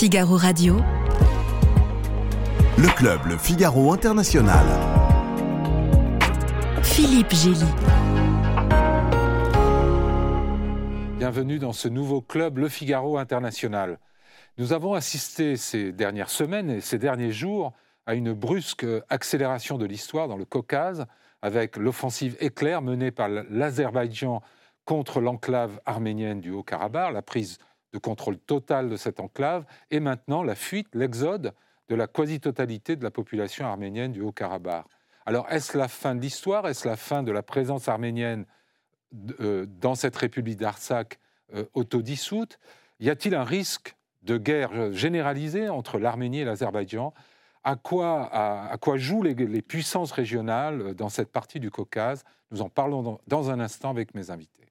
Figaro Radio. Le club Le Figaro International. Philippe Gély. Bienvenue dans ce nouveau club Le Figaro International. Nous avons assisté ces dernières semaines et ces derniers jours à une brusque accélération de l'histoire dans le Caucase avec l'offensive éclair menée par l'Azerbaïdjan contre l'enclave arménienne du Haut-Karabakh, la prise de contrôle total de cette enclave, et maintenant la fuite, l'exode de la quasi-totalité de la population arménienne du Haut-Karabakh. Alors est-ce la fin de l'histoire? Est-ce la fin de la présence arménienne euh, dans cette république d'Artsakh euh, autodissoute? Y a-t-il un risque de guerre généralisée entre l'Arménie et l'Azerbaïdjan? À quoi, à, quoi, jouent les, puissances régionales dans cette partie du Caucase? Nous en parlons dans un instant avec mes invités.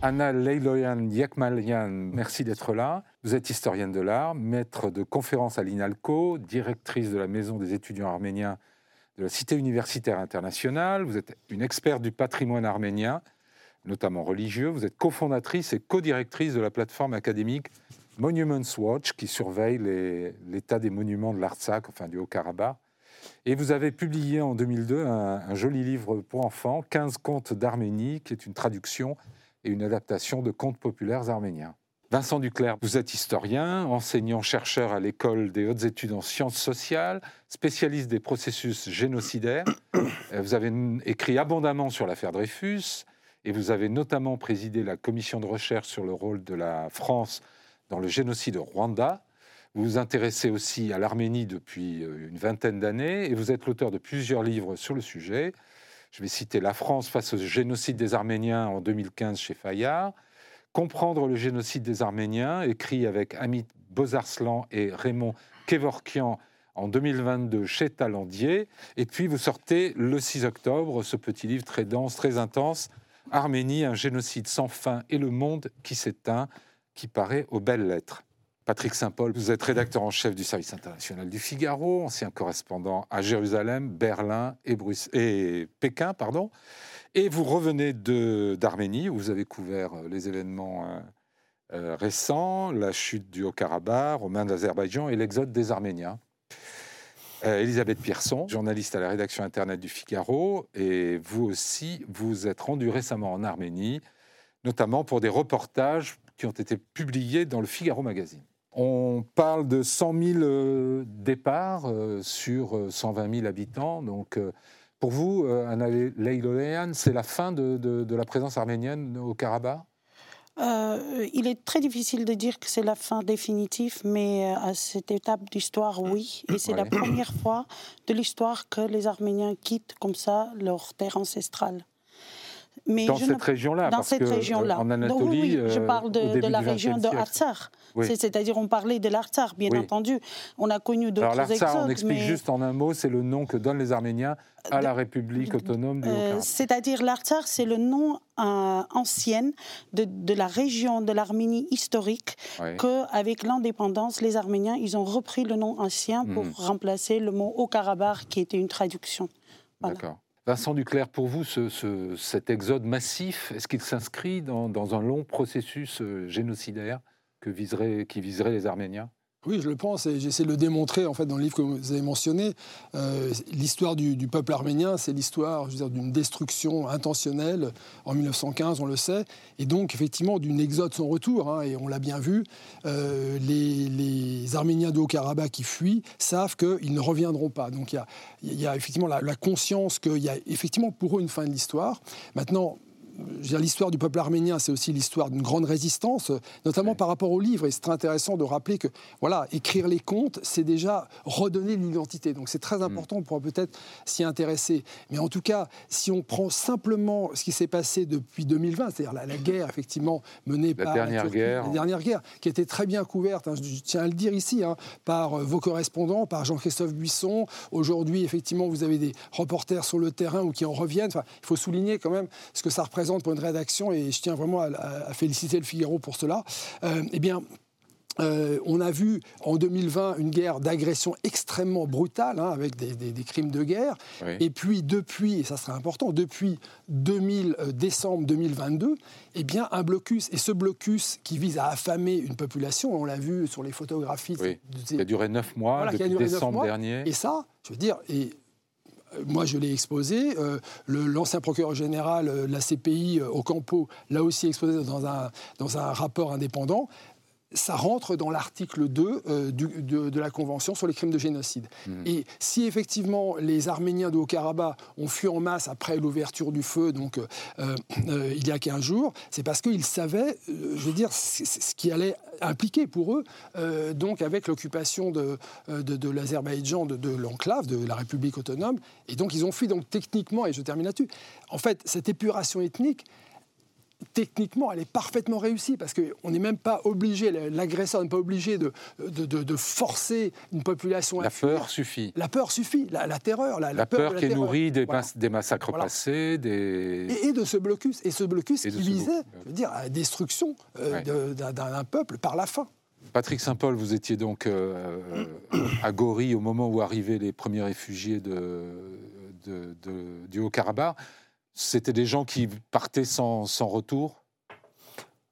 Anna Leiloyan Yekmalian, merci d'être là. Vous êtes historienne de l'art, maître de conférences à l'INALCO, directrice de la Maison des étudiants arméniens de la Cité universitaire internationale. Vous êtes une experte du patrimoine arménien, notamment religieux. Vous êtes cofondatrice et co-directrice de la plateforme académique Monuments Watch, qui surveille l'état des monuments de l'Artsakh, enfin du Haut-Karabakh. Et vous avez publié en 2002 un, un joli livre pour enfants, 15 contes d'Arménie, qui est une traduction et une adaptation de contes populaires arméniens. Vincent Duclerc, vous êtes historien, enseignant-chercheur à l'école des hautes études en sciences sociales, spécialiste des processus génocidaires. Euh, vous avez écrit abondamment sur l'affaire Dreyfus et vous avez notamment présidé la commission de recherche sur le rôle de la France dans le génocide au Rwanda. Vous vous intéressez aussi à l'Arménie depuis euh, une vingtaine d'années et vous êtes l'auteur de plusieurs livres sur le sujet. Je vais citer La France face au génocide des Arméniens en 2015 chez Fayard, Comprendre le génocide des Arméniens, écrit avec Amit Bozarslan et Raymond Kevorkian en 2022 chez Talandier. Et puis vous sortez le 6 octobre ce petit livre très dense, très intense, Arménie, un génocide sans fin et le monde qui s'éteint, qui paraît aux belles lettres. Patrick Saint-Paul, vous êtes rédacteur en chef du service international du Figaro, ancien correspondant à Jérusalem, Berlin et, Pékin. Pardon. Et vous revenez d'Arménie, où vous avez couvert euh, les événements euh, euh, récents, la chute du Haut-Karabakh aux mains de l'Azerbaïdjan et l'exode des Arméniens. Elisabeth Pierson, journaliste à la rédaction Internet du Figaro, et vous aussi, vous êtes rendu récemment en Arménie, notamment pour des reportages qui ont été publiés dans le Figaro Magazine. On parle de 100 000 euh, départs euh, sur 120 euh, 000 habitants. Donc, pour vous, Anna Leilolean, c'est la fin de, la présence arménienne au Karabakh? Il est très difficile de dire que c'est la fin définitive, mais à cette étape d'histoire, oui. Et c'est la première fois de l'histoire que les Arméniens quittent comme ça leur terre ancestrale dans cette région-là Dans cette région-là. En Anatolie, oui, je parle de, la région de Artsar. C'est-à-dire, on parlait de l'Artsar, bien entendu. On a connu d'autres exodes. Alors on explique juste en un mot, c'est le nom que donnent les Arméniens à la République autonome du euh, C'est-à-dire, l'Artsar, c'est le nom euh, ancien de, la région de l'Arménie historique, qu'avec l'indépendance, les Arméniens, ils ont repris le nom ancien pour hmm. remplacer le mot Haut-Karabakh, qui était une traduction. D'accord. Vincent Duclerc, pour vous, cet exode massif, est-ce qu'il s'inscrit dans, un long processus euh, génocidaire qui viserait les Arméniens? Oui, je le pense et j'essaie de le démontrer en fait dans le livre que vous avez mentionné. Euh, l'histoire du, peuple arménien, c'est l'histoire d'une destruction intentionnelle en 1915, on le sait, et donc effectivement d'une exode sans retour. Hein, et on l'a bien vu, euh, les, Arméniens de Haut-Karabakh qui fuient savent qu'ils ne reviendront pas. Donc il y a, effectivement la, la conscience qu'il y a effectivement pour eux une fin de l'histoire. Maintenant, l'histoire du peuple arménien, c'est aussi l'histoire d'une grande résistance, notamment par rapport au livre. Et c'est très intéressant de rappeler que, voilà, écrire les contes, c'est déjà redonner l'identité. Donc c'est très important, on pourra peut-être s'y intéresser. Mais en tout cas, si on prend simplement ce qui s'est passé depuis 2020, c'est-à-dire la, guerre, effectivement, menée la par dernière la, guerre. la dernière guerre, qui était très bien couverte, hein, je, tiens à le dire ici, hein, par euh, vos correspondants, par Jean-Christophe Buisson. Aujourd'hui, effectivement, vous avez des reporters sur le terrain ou qui en reviennent. Enfin, il faut souligner quand même ce que ça représente pour une rédaction, et je tiens vraiment à, féliciter le Figaro pour cela, euh, eh bien, euh, on a vu en 2020 une guerre d'agression extrêmement brutale, hein, avec des, crimes de guerre. Et puis, depuis, et ça serait important, depuis 2000, euh, décembre 2022, eh bien, un blocus. Et ce blocus qui vise à affamer une population, on l'a vu sur les photographies. qui a duré neuf mois, depuis décembre dernier. Et ça, je veux dire, et moi, je l'ai exposé. L'ancien procureur général de la CPI, Ocampo, l'a aussi exposé dans un, dans un rapport indépendant ça rentre dans l'article 2 euh, de, la Convention sur les crimes de génocide. Mmh. Et si effectivement les Arméniens de Haut-Karabakh ont fui en masse après l'ouverture du feu, donc euh, euh, il y a 15 jours, c'est parce qu'ils savaient, je veux dire, ce qui allait impliquer pour eux, donc avec l'occupation de, de, l'Azerbaïdjan, de, l'enclave, de la République autonome. Et donc ils ont fui, donc techniquement, et je termine là-dessus, en fait, cette épuration ethnique, techniquement, elle est parfaitement réussie parce qu'on n'est même pas obligé, l'agresseur n'est pas obligé de, de, forcer une population. La peur suffit. La peur suffit, la, terreur. La, peur, qui est nourrie des, des, massacres passés. Des... Et, de ce blocus. Et ce blocus qui visait, je veux dire, à la destruction euh, d'un peuple par la faim. Patrick Saint-Paul, vous étiez donc euh, euh, à Gori au moment où arrivaient les premiers réfugiés de, du Haut-Karabakh. C'était des gens qui partaient sans, sans retour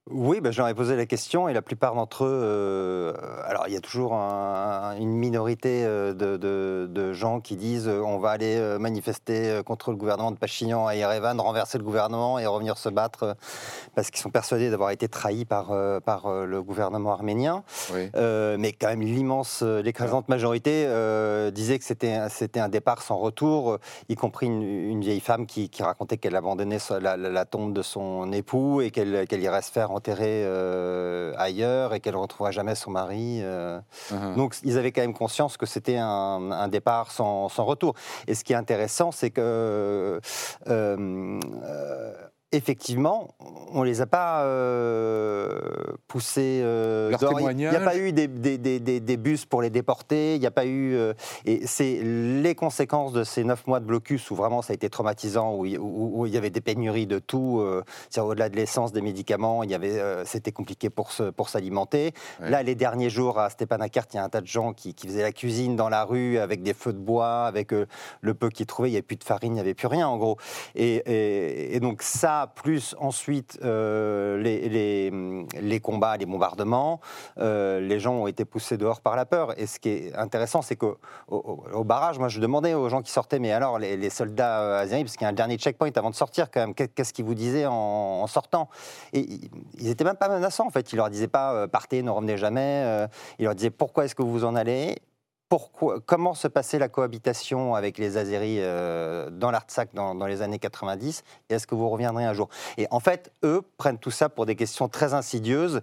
oui, ben, j'en ai posé la question et la plupart d'entre eux, euh, alors il y a toujours une minorité euh, de, gens qui disent euh, on va aller manifester contre le gouvernement de Pachignan à Yerevan, renverser le gouvernement et revenir se battre parce qu'ils sont persuadés d'avoir été trahis par, par le gouvernement arménien. mais quand même l'immense, l'écrasante majorité disait que c'était un départ sans retour, y compris une, vieille femme qui, racontait qu'elle abandonnait la, la, tombe de son époux et qu'elle irait se faire enterrée euh, ailleurs et qu'elle ne retrouvera jamais son mari. Euh. Uh-huh. Donc ils avaient quand même conscience que c'était un, départ sans, sans, retour. Et ce qui est intéressant, c'est que euh, effectivement, on ne les a pas euh, poussés euh, Il n'y a pas eu des, bus pour les déporter, il n'y a pas eu... Euh, et c'est les conséquences de ces neuf mois de blocus où vraiment ça a été traumatisant, où, il y avait des pénuries de tout, au-delà de l'essence, des médicaments, il y avait, c'était compliqué pour, pour s'alimenter. Là, les derniers jours à Stepanakert, il y a un tas de gens qui, faisaient la cuisine dans la rue avec des feux de bois, avec le peu qu'ils trouvaient, il n'y avait plus de farine, il n'y avait plus rien en gros. et, et donc ça, plus ensuite euh, les, combats, les bombardements, euh, les gens ont été poussés dehors par la peur. Et ce qui est intéressant, c'est qu'au au, barrage, moi je demandais aux gens qui sortaient, mais alors les, soldats euh, asiatiques, parce qu'il y a un dernier checkpoint avant de sortir quand qu'est-ce qu'ils vous disaient en, sortant? Ils n'étaient même pas menaçants en fait, ils leur disaient pas partez, ne revenez jamais, ils leur disaient pourquoi est-ce que vous en allez? Pourquoi, comment se passait la cohabitation avec les Azeris euh, dans l'Artsakh dans, dans, les années 90 et est-ce que vous reviendrez un jour? Et en fait, eux prennent tout ça pour des questions très insidieuses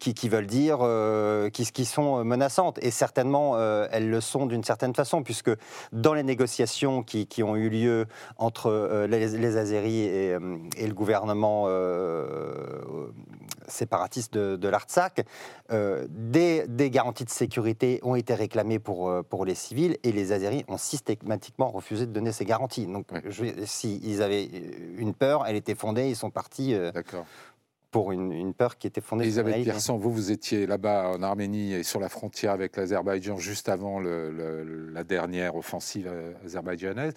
qui, veulent dire, euh, qui, qui, sont menaçantes. Et certainement, euh, elles le sont d'une certaine façon, puisque dans les négociations qui, qui ont eu lieu entre les, les, Azeris et, et, le gouvernement séparatiste de, de l'Artsakh, des, des garanties de sécurité ont été réclamées pour euh, pour, les civils et les Azeris ont systématiquement refusé de donner ces garanties. Donc, s'ils avaient une peur, elle était fondée, ils sont partis. Euh, pour une, peur qui était fondée Elisabeth Pierson, vous, vous étiez là-bas en Arménie et sur la frontière avec l'Azerbaïdjan juste avant la dernière offensive euh, azerbaïdjanaise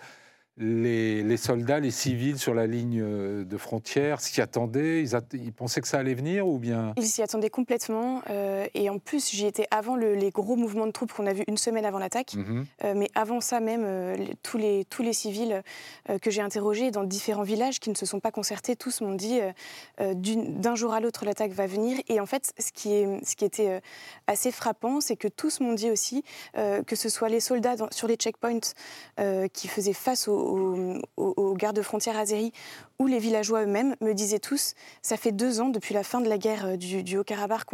les, soldats, les civils sur la ligne euh, de frontière s'y attendaient ils, pensaient que ça allait venir ou bien? Ils s'y attendaient complètement. Euh, et en plus, j'y étais avant les gros mouvements de troupes qu'on a vus une semaine avant l'attaque. Mhm. Euh, mais avant ça même, tous, les, tous les civils que j'ai interrogés dans différents villages qui ne se sont pas concertés, tous m'ont dit d'un jour à l'autre, l'attaque va venir. Et en fait, ce qui, est, ce qui était assez frappant, c'est que tous m'ont dit aussi, que ce soit les soldats sur les checkpoints qui faisaient face aux aux, gardes-frontières azéris ou les villageois eux-mêmes me disaient tous, ça fait deux ans depuis la fin de la guerre euh, du, Haut-Karabakh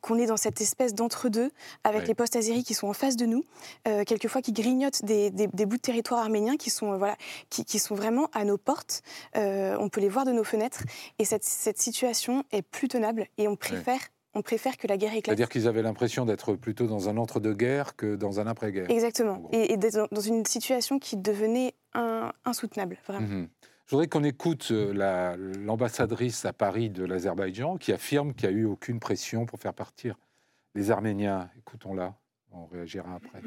qu'on est dans cette espèce d'entre-deux avec les postes azéris qui sont en face de nous, euh, quelquefois qui grignotent des, bouts de territoire arménien qui sont, euh, voilà, qui, sont vraiment à nos portes. on peut les voir de nos fenêtres. Et cette, situation est plus tenable et on préfère on préfère que la guerre éclate. C'est-à-dire qu'ils avaient l'impression d'être plutôt dans un entre-deux-guerres que dans un après-guerre. Exactement. Et, d'être dans une situation qui devenait insoutenable, vraiment. Mhm. Je voudrais qu'on écoute euh, l'ambassadrice à Paris de l'Azerbaïdjan qui affirme qu'il n'y a eu aucune pression pour faire partir les Arméniens. Écoutons-la, on réagira après.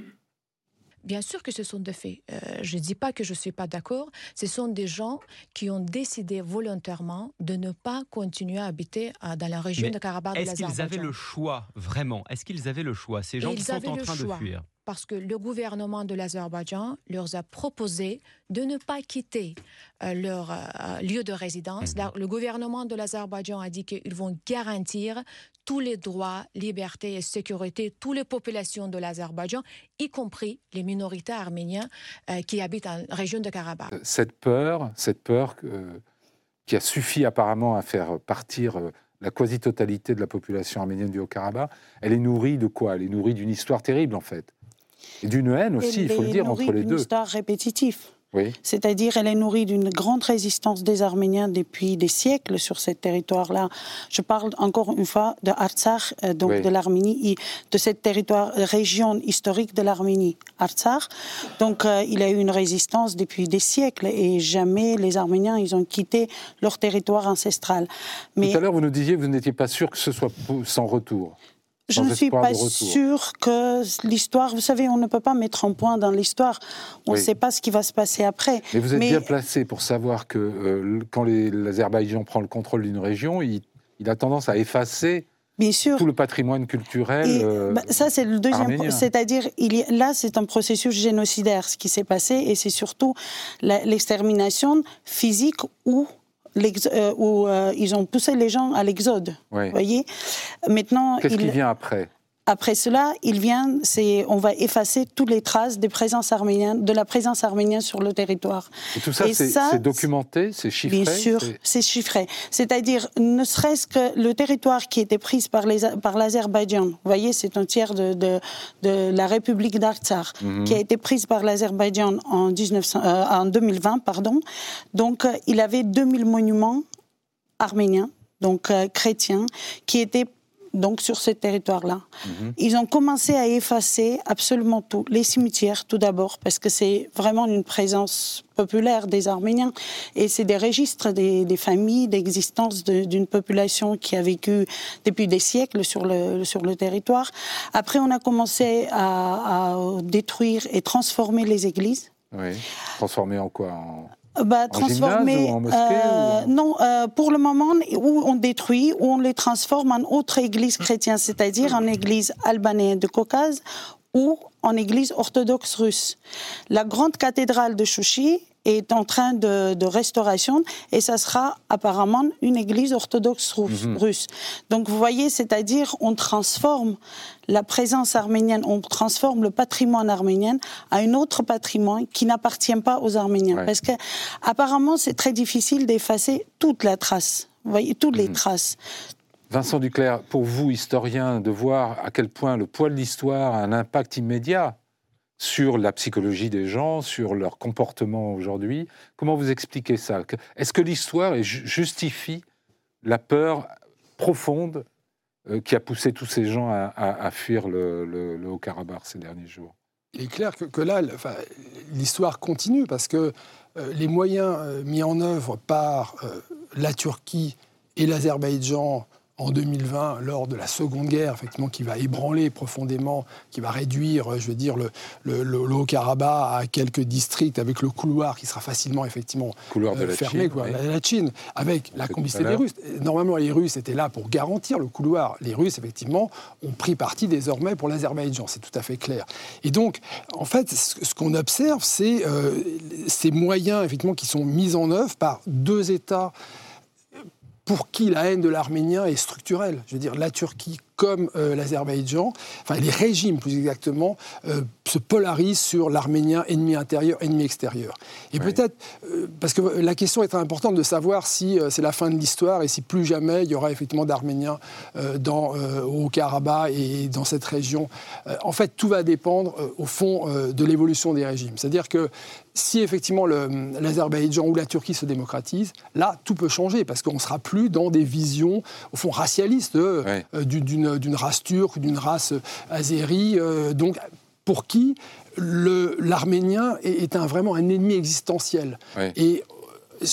Bien sûr que ce sont des faits. Euh, je ne dis pas que je ne suis pas d'accord. Ce sont des gens qui ont décidé volontairement de ne pas continuer à habiter dans la région de Karabakh Est-ce qu'ils avaient le choix, vraiment? Est-ce qu'ils avaient le choix? Ces gens qui sont en train de fuir parce que le gouvernement de l'Azerbaïdjan leur a proposé de ne pas quitter euh, leur euh, lieu de résidence. Mhm. Le gouvernement de l'Azerbaïdjan a dit qu'ils vont garantir tous les droits, libertés et sécurité, toutes les populations de l'Azerbaïdjan, y compris les minorités arméniennes euh, qui habitent en région de Karabakh. Cette peur, cette peur qui a suffi apparemment à faire partir la quasi-totalité de la population arménienne du Haut-Karabakh, elle est nourrie de quoi? Elle est nourrie d'une histoire terrible en fait. Et d'une haine aussi, il faut le dire, entre les deux. Une histoire répétitive. C'est-à-dire, elle est nourrie d'une grande résistance des Arméniens depuis des siècles sur ce territoire-là. Je parle encore une fois de Artsakh, euh, donc de l'Arménie, de cette territoire, euh, région historique de l'Arménie, Artsakh. Donc, euh, il y a eu une résistance depuis des siècles et jamais les Arméniens, ils ont quitté leur territoire ancestral. Mais... Tout à l'heure, vous nous disiez que vous n'étiez pas sûr que ce soit sans retour. Je ne suis pas sûre que l'histoire, vous savez, on ne peut pas mettre un point dans l'histoire. On ne sait pas ce qui va se passer après. Mais vous êtes bien placé pour savoir que euh, quand l'Azerbaïdjan prend le contrôle d'une région, il, a tendance à effacer Bien sûr. tout le patrimoine culturel. Euh, bah, ça, c'est le deuxième. C'est-à-dire, là, c'est un processus génocidaire, ce qui s'est passé, et c'est surtout l'extermination physique ou où euh, ils ont poussé les gens à l'exode. Voyez Maintenant, qu'est-ce qui vient après? Après cela, il vient, c'est, on va effacer toutes les traces des présences arméniennes, de la présence arménienne sur le territoire. Et tout ça, c'est, documenté, c'est chiffré Bien sûr, c'est, chiffré. C'est-à-dire, ne serait-ce que le territoire qui était pris par, les, par l'Azerbaïdjan, vous voyez, c'est un tiers de, de, de la République d'Artsakh, mhm. qui a été prise par l'Azerbaïdjan en, 1900, euh, en 2020, pardon. Donc, euh, il avait 2000 monuments arméniens donc euh, chrétiens, qui étaient donc sur ce territoire-là. Mhm. Ils ont commencé à effacer absolument tout. Les cimetières, tout d'abord, parce que c'est vraiment une présence populaire des Arméniens. Et c'est des registres des, familles, d'existence d'une population qui a vécu depuis des siècles sur le, sur le territoire. Après, on a commencé à, à détruire et transformer les églises. Oui. Transformer en quoi? En bah, transformer. Euh, non, euh, pour le moment, où on détruit, où on les transforme en autre église chrétienne, c'est-à-dire en église albanaise de Caucase ou en église orthodoxe russe. La grande cathédrale de Chouchi est en train de, restauration et ça sera apparemment une église orthodoxe mhm. russe. Donc vous voyez, c'est-à-dire on transforme la présence arménienne, on transforme le patrimoine arménien à un autre patrimoine qui n'appartient pas aux Arméniens. Parce que apparemment c'est très difficile d'effacer toute la trace. Vous voyez, toutes les mhm. traces. Vincent Duclerc, pour vous, historien, de voir à quel point le poids de l'histoire a un impact immédiat sur la psychologie des gens, sur leur comportement aujourd'hui. Comment vous expliquez ça? Est-ce que l'histoire justifie la peur profonde euh, qui a poussé tous ces gens à, fuir le, Haut-Karabakh ces derniers jours? Il est clair que, là, l'histoire continue parce que euh, les moyens euh, mis en œuvre par la Turquie et l'Azerbaïdjan en 2020 lors de la Seconde Guerre, effectivement, qui va ébranler profondément, qui va réduire, je veux dire, le, le, Haut-Karabakh à quelques districts avec le couloir qui sera facilement, effectivement, couloir de euh, fermé, quoi, la, Chine, avec la complicité des Russes. Normalement, les Russes étaient là pour garantir le couloir. Les Russes, effectivement, ont pris parti désormais pour l'Azerbaïdjan, c'est tout à fait clair. Et donc, en fait, ce, qu'on observe, c'est euh, ces moyens, effectivement, qui sont mis en œuvre par deux États pour qui la haine de l'arménien est structurelle. Je veux dire, la Turquie comme euh, l'Azerbaïdjan, enfin les régimes plus exactement, euh, se polarisent sur l'arménien ennemi intérieur, ennemi extérieur. Et peut-être, euh, parce que la question est très importante de savoir si c'est la fin de l'histoire et si plus jamais il y aura effectivement d'Arméniens dans, au Karabakh et dans cette région. en fait, tout va dépendre au fond de l'évolution des régimes. C'est-à-dire que si effectivement l'Azerbaïdjan ou la Turquie se démocratise, là, tout peut changer parce qu'on ne sera plus dans des visions, au fond, racialistes d'une d'une race turque, d'une race azérie, euh, donc pour qui l'arménien est, un, vraiment un ennemi existentiel. Et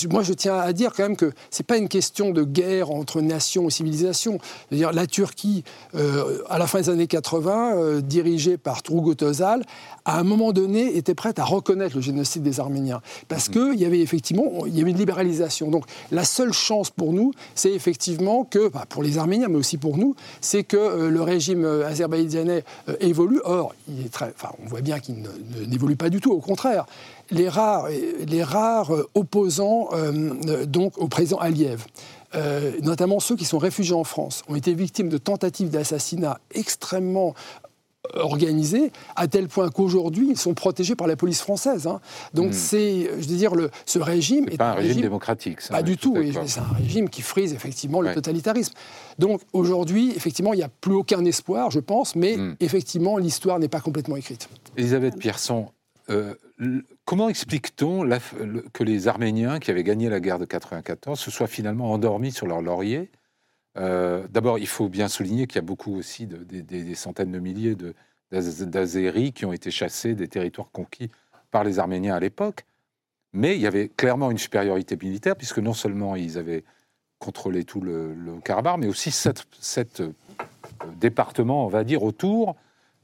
moi, je tiens à dire quand même que ce n'est pas une question de guerre entre nations et civilisations. -dire, la Turquie, euh, à la fin des années 80, euh, dirigée par Turgut Özal, à un moment donné, était prête à reconnaître le génocide des Arméniens. Parce mhm. qu'il y avait effectivement il y avait une libéralisation. Donc la seule chance pour nous, c'est effectivement que, bah, pour les Arméniens, mais aussi pour nous, c'est que euh, le régime azerbaïdjanais évolue. Or, il est très, enfin, on voit bien qu'il n'évolue pas du tout, au contraire les rares, les rares opposants euh, donc au président Aliyev. Euh, notamment ceux qui sont réfugiés en France, ont été victimes de tentatives d'assassinat extrêmement organisées, à tel point qu'aujourd'hui, ils sont protégés par la police française. Hein. Donc, hmm. c'est, je veux dire, le, ce régime est, pas un, régime, démocratique. pas du tout. c'est un régime qui frise effectivement le totalitarisme. Donc, aujourd'hui, effectivement, il n'y a plus aucun espoir, je pense, mais hmm. effectivement, l'histoire n'est pas complètement écrite. Elisabeth Pierson, euh, comment explique-t-on que les Arméniens qui avaient gagné la guerre de 94 se soient finalement endormis sur leur laurier? Euh, D'abord, il faut bien souligner qu'il y a beaucoup aussi de, des centaines de milliers d'Azéris qui ont été chassés des territoires conquis par les Arméniens à l'époque. Mais il y avait clairement une supériorité militaire, puisque non seulement ils avaient contrôlé tout le, le Karabakh, mais aussi sept, sept euh, départements, on va dire, autour,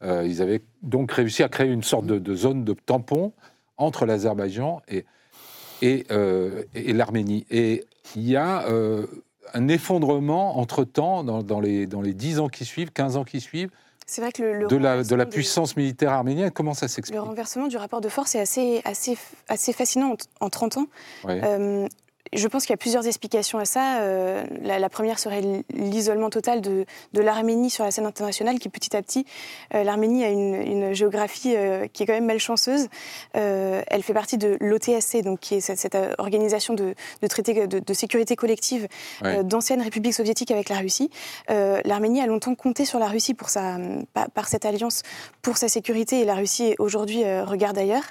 euh, ils avaient donc réussi à créer une sorte de, zone de tampon entre l'Azerbaïdjan et, et, euh, l'Arménie. Et il y a euh, un effondrement entre-temps, dans, les, dans les 10 ans qui suivent, 15 ans qui suivent, vrai que le, de, la, de la puissance militaire arménienne, comment ça s'explique? Le renversement du rapport de force est assez, assez, assez fascinant en, 30 ans. Je pense qu'il y a plusieurs explications à ça. Euh, la, première serait l'isolement total de, l'Arménie sur la scène internationale, qui petit à petit, euh, l'Arménie a une, géographie euh, qui est quand même malchanceuse. elle fait partie de l'OTSC, donc qui est cette, organisation de, traité de, sécurité collective d'anciennes républiques soviétiques avec la Russie. L'Arménie a longtemps compté sur la Russie pour sa, par, cette alliance pour sa sécurité, et la Russie aujourd'hui regarde ailleurs,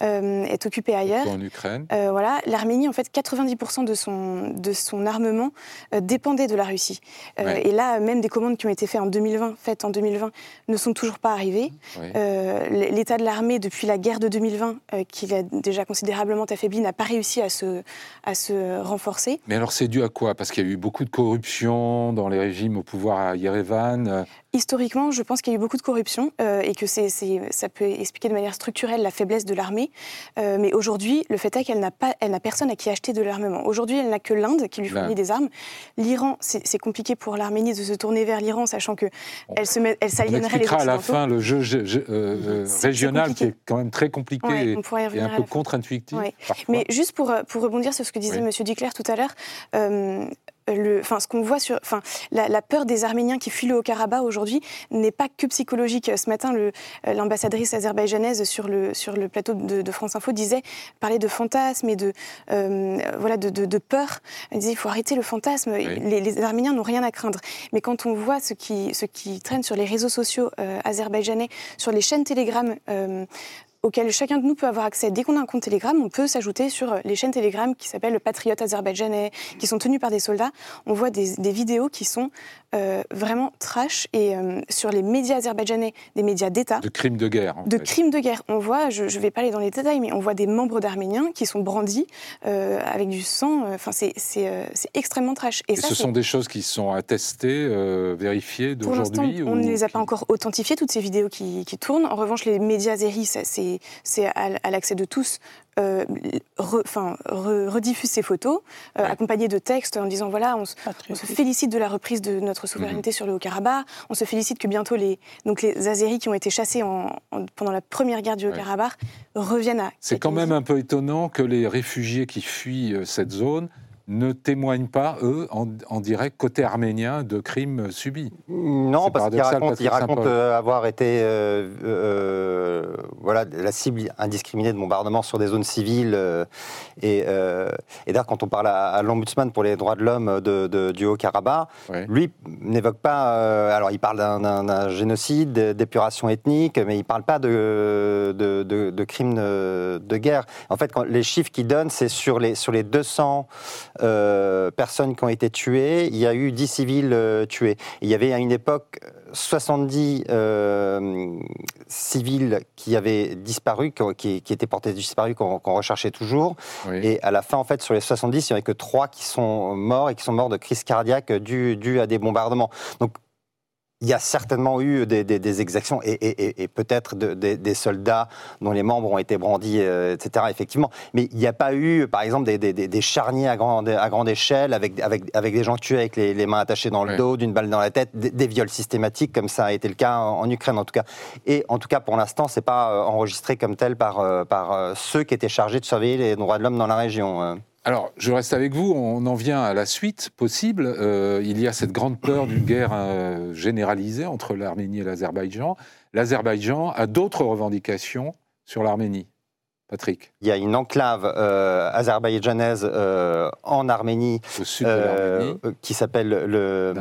est occupée ailleurs. En Ukraine. voilà, l'Arménie en fait 90 de son, de son armement euh, dépendait de la Russie. Euh, et là, même des commandes qui ont été faites en 2020, faites en 2020 ne sont toujours pas arrivées. Euh, l'état de l'armée, depuis la guerre de 2020, qui a déjà considérablement affaibli, n'a pas réussi à se, à se renforcer. Mais alors, c'est dû à quoi? Parce qu'il y a eu beaucoup de corruption dans les régimes au pouvoir à Yerevan. Historiquement, je pense qu'il y a eu beaucoup de corruption et que c'est, ça peut expliquer de manière structurelle la faiblesse de l'armée. mais aujourd'hui, le fait est qu'elle n'a, pas, elle n'a personne à qui acheter de l'armement. Aujourd'hui, elle n'a que l'Inde qui lui fournit des armes. L'Iran, c'est compliqué pour l'Arménie de se tourner vers l'Iran, sachant que elle se met, elle s'aliénerait les à la fin le jeu euh, euh, régional qui est quand même très compliqué et, un peu contre-intuitif. Mais juste pour, euh, pour rebondir sur ce que disait M. Duclerc tout à l'heure, le, enfin, ce qu'on voit sur, enfin, la, peur des Arméniens qui fuient le Haut-Karabakh aujourd'hui n'est pas que psychologique. Ce matin, l'ambassadrice azerbaïdjanaise sur le, sur le plateau de, France Info disait, parlait de fantasmes et de, voilà, de, peur. Elle disait il faut arrêter le fantasme. Les, Arméniens n'ont rien à craindre. Mais quand on voit ce qui, ce qui traîne sur les réseaux sociaux euh, azerbaïdjanais, sur les chaînes Telegram euh, auquel chacun de nous peut avoir accès. Dès qu'on a un compte Telegram, on peut s'ajouter sur euh, les chaînes Telegram qui s'appellent le Patriote azerbaïdjanais, qui sont tenues par des soldats. On voit des, vidéos qui sont euh, vraiment trash et euh, sur les médias azerbaïdjanais, des médias d'État. De crimes de guerre. de crimes de guerre. On voit, je ne vais pas aller dans les détails, mais on voit des membres d'Arméniens qui sont brandis avec du sang. Enfin, c'est extrêmement trash. Et, ce sont des choses qui sont attestées, vérifiées d'aujourd'hui On ne les a pas encore authentifiées, toutes ces vidéos qui, qui tournent. En revanche, les médias azéris, c'est c'est à, l'accès de tous, euh, rediffuse ces photos, euh, accompagnées de textes en disant voilà, on, se félicite de la reprise de notre souveraineté mhm. sur le Haut-Karabakh, on se félicite que bientôt les, donc les Azéris qui ont été chassés pendant la première guerre du Haut-Karabakh reviennent à. C'est quand même un peu étonnant que les réfugiés qui fuient euh, cette zone ne témoignent pas, eux, en, direct, côté arménien, de crimes subis. Non, parce qu'ils racontent, euh, avoir été euh, euh, voilà, la cible indiscriminée de bombardements sur des zones civiles. et, d'ailleurs, quand on parle à, l'ombudsman pour les droits de l'homme de, du Haut-Karabakh, lui n'évoque pas. alors, il parle d'un génocide, d'épuration ethnique, mais il ne parle pas de, de, crimes de, guerre. En fait, quand, les chiffres qu'il donne, c'est sur les, sur les 200 euh, personnes qui ont été tuées, il y a eu 10 civils euh, tués. il y avait à une époque 70 euh, civils qui avaient disparus, qui, étaient portés disparus, qu'on recherchait toujours. Et à la fin, en fait, sur les 70, il n'y en a que trois qui sont morts et qui sont morts de crise cardiaque due, à des bombardements. Donc il y a certainement eu des, exactions et, peut-être des soldats dont les membres ont été brandis, euh, etc. Effectivement, mais il n'y a pas eu, par exemple, des, charniers à grande, à grande échelle avec, avec, avec des gens tués avec les, mains attachées dans le dos, d'une balle dans la tête, des, viols systématiques comme ça a été le cas en, Ukraine en tout cas. Et en tout cas, pour l'instant, c'est pas euh, enregistré comme tel par, euh, par ceux qui étaient chargés de surveiller les droits de l'homme dans la région. Alors, je reste avec vous, on en vient à la suite possible. Euh, il y a cette grande peur d'une guerre euh, généralisée entre l'Arménie et l'Azerbaïdjan. L'Azerbaïdjan a d'autres revendications sur l'Arménie. Patrick Il y a une enclave euh, azerbaïdjanaise euh, en Arménie, euh, qui s'appelle le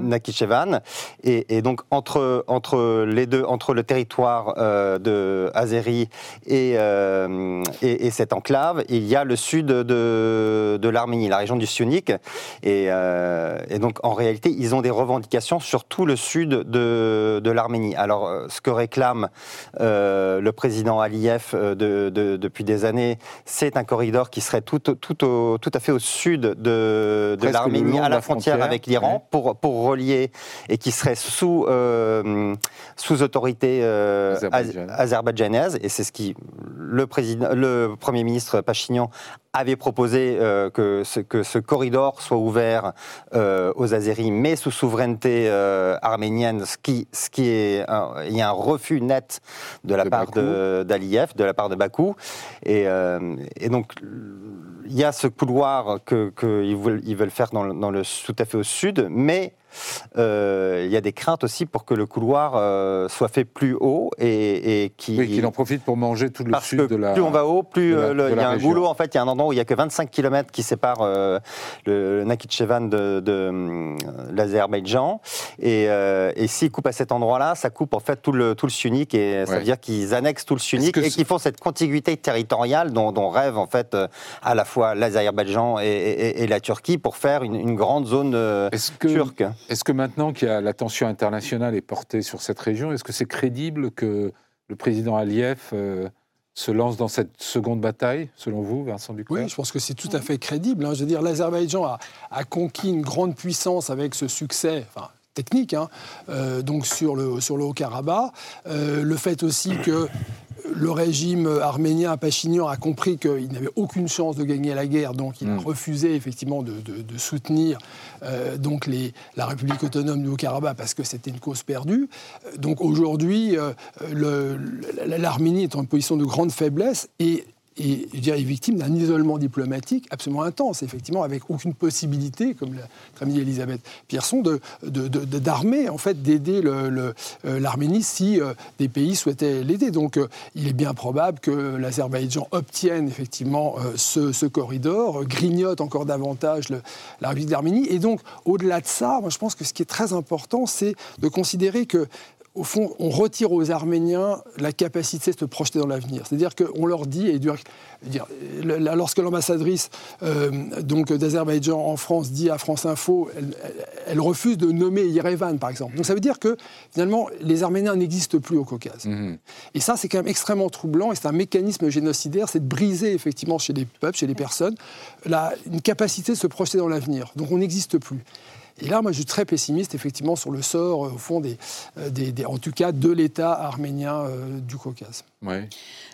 Nakhichevan. Et, donc entre, entre les deux, entre le territoire de Azeri et, et, cette enclave, il y a le sud de, de l'Arménie, la région du Sionik. Et, donc en réalité, ils ont des revendications sur tout le sud de, de l'Arménie. Alors ce que réclame le président Aliyev de depuis des années, c'est un corridor qui serait tout, tout, tout à fait au sud de, de l'Arménie, à la, frontière, avec l'Iran, pour, pour relier, et qui serait sous, euh, sous autorité euh, azerbaïdjanaise. Et c'est ce qui le, président, le Premier ministre Pachinian avait proposé euh, que, ce, que ce corridor soit ouvert aux Azéris, mais sous souveraineté arménienne, ce qui, ce qui est il y a un refus net de la part d'Aliyev, de, de la part de Bakou. Euh, et, donc, il y a ce couloir qu'ils que veulent, ils veulent faire dans dans le, tout à fait au sud, mais euh, il y a des craintes aussi pour que le couloir euh, soit fait plus haut et, et. Oui, qu'il en profite pour manger tout le Parce sud que de la. Plus on va haut, plus euh, il y a un goulot. En fait, il y a un endroit où il n'y a que 25 km qui sépare le Nakhichevan de, de l'Azerbaïdjan. Et, et s'ils coupent à cet endroit-là, ça coupe en fait tout le, tout le sunnique et ça veut dire qu'ils annexent tout le sunnique et qu'ils font cette contiguïté territoriale dont, dont rêve en fait à la fois l'Azerbaïdjan et, et, la Turquie pour faire une, une grande zone turque. Est-ce que maintenant que l'attention internationale est portée sur cette région, est-ce que c'est crédible que le président Aliyev euh, se lance dans cette seconde bataille, selon vous, Vincent Duclerc Oui, je pense que c'est tout à fait crédible. Hein. Je veux dire, l'Azerbaïdjan a, conquis une grande puissance avec ce succès, enfin, technique, hein, euh, donc sur le, sur le Haut-Karabakh. Euh, le fait aussi que le régime arménien à Pachinian a compris qu'il n'avait aucune chance de gagner la guerre, donc il a mm. refusé effectivement de, soutenir euh, donc les, la République autonome du Haut-Karabakh parce que c'était une cause perdue. Donc aujourd'hui, euh, l'Arménie est en position de grande faiblesse et et victime d'un isolement diplomatique absolument intense, effectivement, avec aucune possibilité, comme l'a dit Elisabeth Pierson, d'armer, en fait, d'aider euh, l'Arménie si euh, des pays souhaitaient l'aider. Donc, euh, il est bien probable que l'Azerbaïdjan obtienne effectivement ce, corridor, grignote encore davantage la République d'Arménie. Et donc, au-delà de ça, je pense que ce qui est très important, c'est de considérer que au fond, on retire aux Arméniens la capacité de se projeter dans l'avenir. C'est-à-dire qu'on leur dit, et lorsque l'ambassadrice euh, donc d'Azerbaïdjan en France dit à France Info, elle, refuse de nommer Yerevan, par exemple. Donc ça veut dire que finalement, les Arméniens n'existent plus au Caucase. Mhm. Et ça, c'est quand même extrêmement troublant, et c'est un mécanisme génocidaire, c'est de briser effectivement chez les peuples, chez les personnes, la, une capacité de se projeter dans l'avenir. Donc on n'existe plus. Et là, moi, je suis très pessimiste, effectivement, sur le sort, euh, au fond, des, euh, des, en tout cas, de l'État arménien euh, du Caucase.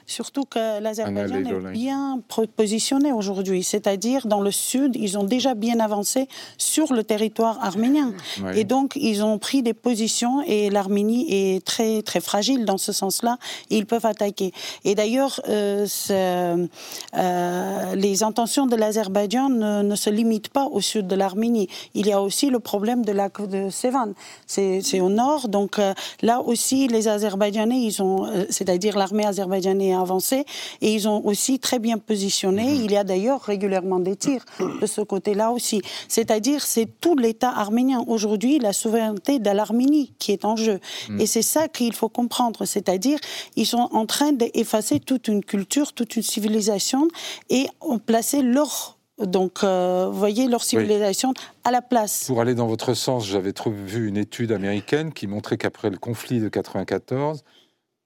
Surtout que l'Azerbaïdjan est bien positionné aujourd'hui, c'est-à-dire dans le sud, ils ont déjà bien avancé sur le territoire arménien. Et donc, ils ont pris des positions et l'Arménie est très, très fragile dans ce sens-là ils peuvent attaquer. Et d'ailleurs, euh, euh, les intentions de l'Azerbaïdjan ne, se limitent pas au sud de l'Arménie. Il y a aussi le problème de la de Sevan. C'est au nord, donc euh, là aussi, les Azerbaïdjanais, ils ont, c'est-à-dire l'armée azerbaïdjanaise avancé et ils ont aussi très bien positionné. Mhm. Il y a d'ailleurs régulièrement des tirs de ce côté-là aussi. C'est-à-dire, c'est tout l'État arménien. Aujourd'hui, la souveraineté de l'Arménie qui est en jeu. Mhm. Et c'est ça qu'il faut comprendre. C'est-à-dire, ils sont en train d'effacer toute une culture, toute une civilisation et ont placé leur donc, euh, voyez leur civilisation à la place. Pour aller dans votre sens, j'avais vu une étude américaine qui montrait qu'après le conflit de 94,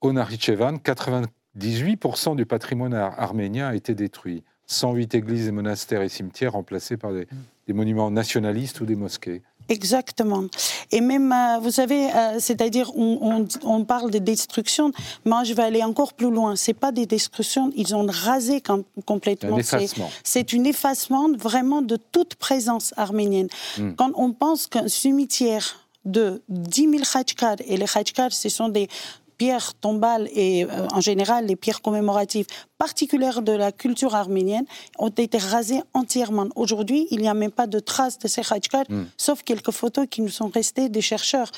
au Nakhichevan, 98% du patrimoine arménien a été détruit. 108 églises et monastères et cimetières remplacés par des, monuments nationalistes ou des mosquées. Exactement. Et même, euh, vous savez, euh, c'est-à-dire, on, parle de destruction. Moi, je vais aller encore plus loin. C'est pas des destructions. Ils ont rasé complètement. C'est un effacement vraiment de toute présence arménienne. Hmm. Quand on pense qu'un cimetière de 10 000 khachkars, et les khachkars, ce sont des pierres tombales et euh, en général les pierres commémoratives particulières de la culture arménienne ont été rasées entièrement. Aujourd'hui, il n'y a même pas de traces de ces khachkars, hmm. sauf quelques photos qui nous sont restées des chercheurs.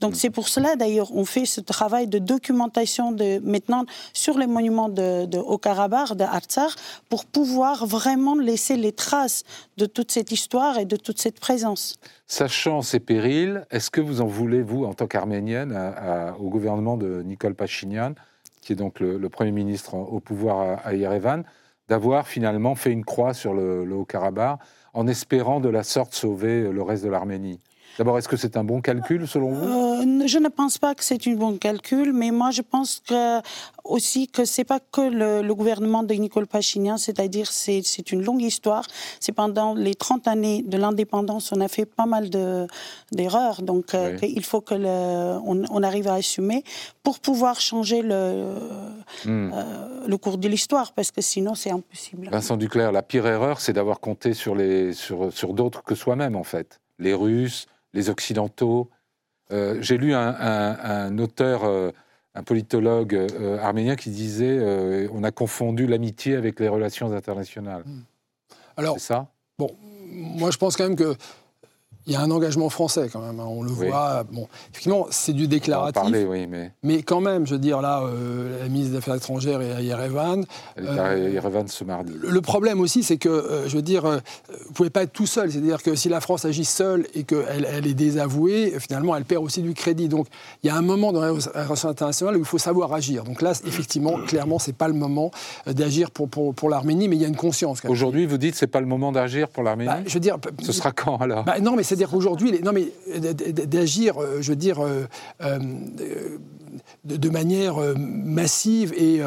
Donc hmm. c'est pour cela d'ailleurs on fait ce travail de documentation de maintenant sur les monuments de, de Haut-Karabakh, de Artsakh, pour pouvoir vraiment laisser les traces de toute cette histoire et de toute cette présence. Sachant ces périls, est-ce que vous en voulez, vous, en tant qu'Arménienne, au gouvernement de Nicole Pachinian, qui est donc le, Premier ministre au pouvoir à, Yerevan, d'avoir finalement fait une croix sur le, le Haut-Karabakh en espérant de la sorte sauver le reste de l'Arménie D'abord, est-ce que c'est un bon calcul selon vous euh, Je ne pense pas que c'est un bon calcul, mais moi je pense que aussi que c'est pas que le, gouvernement de Nicole Pachinian, c'est-à-dire c'est c'est une longue histoire. C'est pendant les 30 années de l'indépendance, on a fait pas mal d'erreurs, donc euh, il faut que le, on, arrive à assumer pour pouvoir changer le hmm. euh, le cours de l'histoire, parce que sinon c'est impossible. Vincent Duclerc, la pire erreur, c'est d'avoir compté sur les sur sur d'autres que soi-même en fait, les Russes les Occidentaux. Euh, j'ai lu un, auteur, euh, un politologue euh, arménien qui disait on a confondu l'amitié avec les relations internationales. Hmm. Alors, c'est ça? Bon, moi je pense quand même que il y a un engagement français quand même. Hein, on le voit. Bon, effectivement, c'est du déclaratif. oui, mais... mais quand même, je veux dire, là, euh, la ministre des Affaires étrangères est à Yerevan. Elle est à euh, Yerevan ce mardi. Le problème aussi, c'est que, euh, je veux dire, vous pouvez pas être tout seul. C'est-à-dire que si la France agit seule et qu'elle elle est désavouée, finalement, elle perd aussi du crédit. Donc, il y a un moment dans la relation internationale où il faut savoir agir. Donc là, effectivement, clairement, c'est pas le moment d'agir pour, pour, pour l'Arménie, mais il y a une conscience. Aujourd'hui, vous dites c'est pas le moment d'agir pour l'Arménie? Bah, Je veux dire, ce sera quand alors? Bah, Non, mais c'est c'est-à-dire qu'aujourd'hui, non mais d'agir, euh, je veux dire, euh, euh, de, manière massive et,